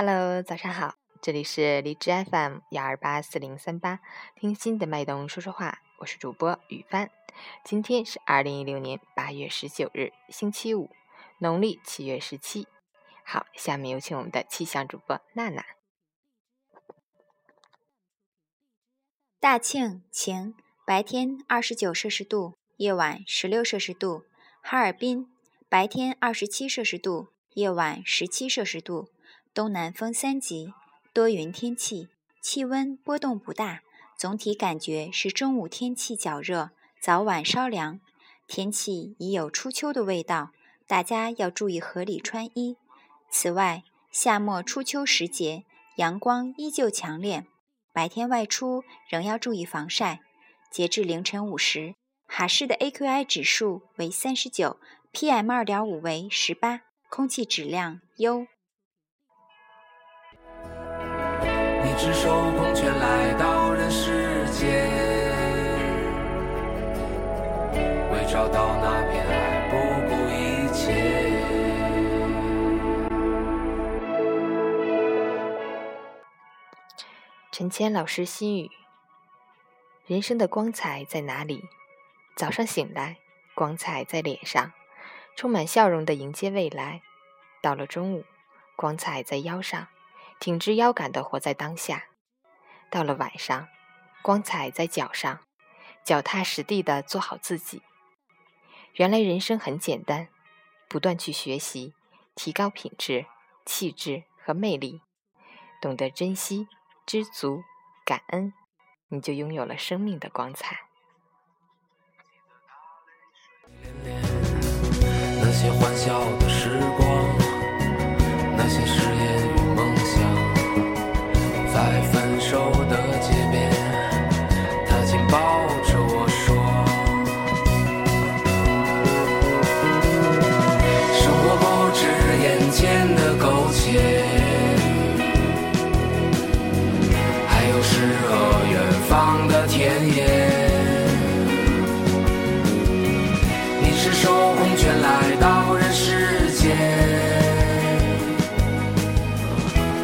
Hello，早上好，这里是荔枝 FM 幺二八四零三八，听心的脉动说说话，我是主播雨帆。今天是二零一六年八月十九日，星期五，农历七月十七。好，下面有请我们的气象主播娜娜。大庆晴，白天二十九摄氏度，夜晚十六摄氏度。哈尔滨白天二十七摄氏度，夜晚十七摄氏度。东南风三级，多云天气，气温波动不大，总体感觉是中午天气较热，早晚稍凉，天气已有初秋的味道，大家要注意合理穿衣。此外，夏末初秋时节，阳光依旧强烈，白天外出仍要注意防晒。截至凌晨五时，哈市的 AQI 指数为三十九，PM 二点五为十八，空气质量优。你只手空拳来到人世间，为找到那片爱不顾一切。陈谦老师心语：人生的光彩在哪里？早上醒来，光彩在脸上，充满笑容的迎接未来；到了中午，光彩在腰上。挺直腰杆的活在当下，到了晚上，光彩在脚上，脚踏实地的做好自己。原来人生很简单，不断去学习，提高品质、气质和魅力，懂得珍惜、知足、感恩，你就拥有了生命的光彩。那些欢笑的时来到人世间，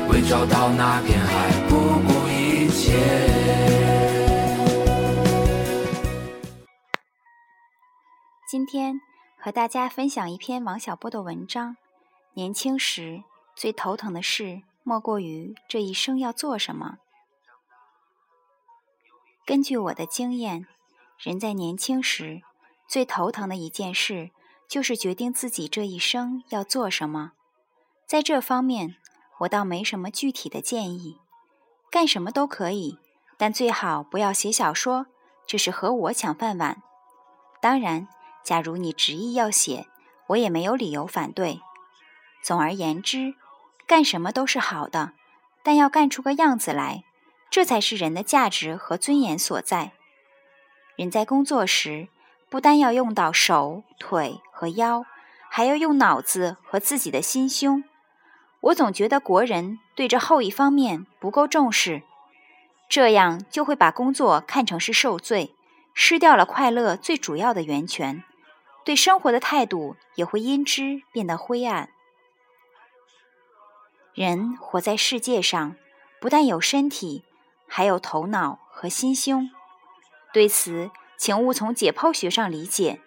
为找到那片海不顾一切。”今天和大家分享一篇王小波的文章。年轻时最头疼的事，莫过于这一生要做什么。根据我的经验，人在年轻时最头疼的一件事，就是决定自己这一生要做什么。在这方面，我倒没什么具体的建议，干什么都可以，但最好不要写小说，这是和我抢饭碗。当然。假如你执意要写，我也没有理由反对。总而言之，干什么都是好的，但要干出个样子来，这才是人的价值和尊严所在。人在工作时，不单要用到手、腿和腰，还要用脑子和自己的心胸。我总觉得国人对这后一方面不够重视，这样就会把工作看成是受罪，失掉了快乐最主要的源泉。对生活的态度也会因之变得灰暗。人活在世界上，不但有身体，还有头脑和心胸。对此，请勿从解剖学上理解。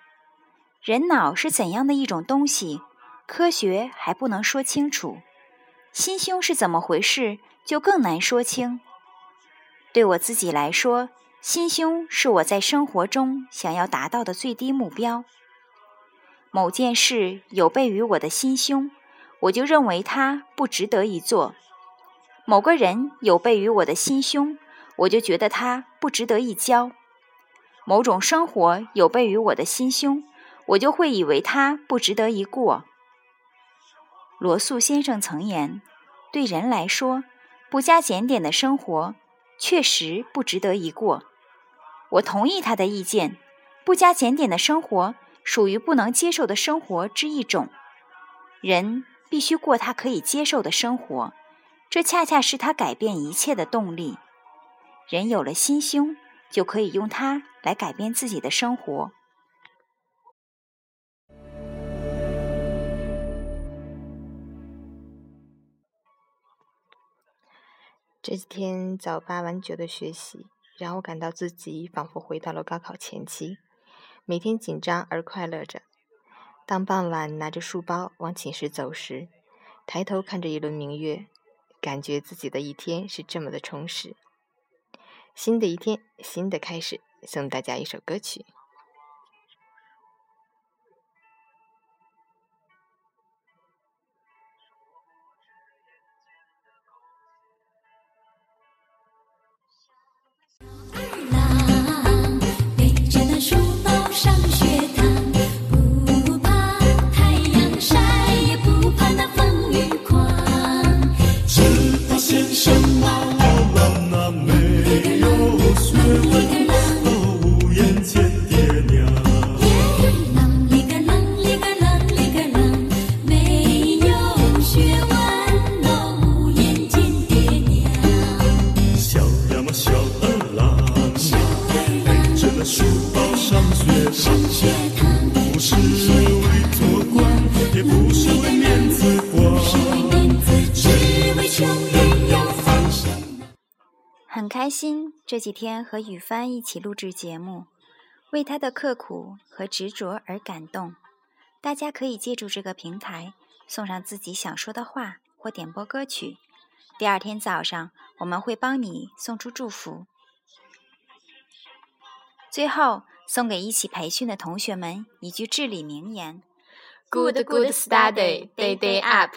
人脑是怎样的一种东西，科学还不能说清楚。心胸是怎么回事，就更难说清。对我自己来说，心胸是我在生活中想要达到的最低目标。某件事有悖于我的心胸，我就认为它不值得一做；某个人有悖于我的心胸，我就觉得他不值得一交；某种生活有悖于我的心胸，我就会以为它不值得一过。罗素先生曾言：“对人来说，不加检点的生活确实不值得一过。”我同意他的意见，不加检点的生活。属于不能接受的生活之一种，人必须过他可以接受的生活，这恰恰是他改变一切的动力。人有了心胸，就可以用它来改变自己的生活。这几天早八晚九的学习，让我感到自己仿佛回到了高考前期，每天紧张而快乐着。当傍晚拿着书包往寝室走时，抬头看着一轮明月，感觉自己的一天是这么的充实。新的一天，新的开始，送大家一首歌曲。书包上学，上学，不是为做官，也不是为面子。我很开心这几天和雨帆一起录制节目，为他的刻苦和执着而感动。大家可以借助这个平台送上自己想说的话或点播歌曲，第二天早上我们会帮你送出祝福。最后送给一起培训的同学们一句至理名言：Good good study day day up。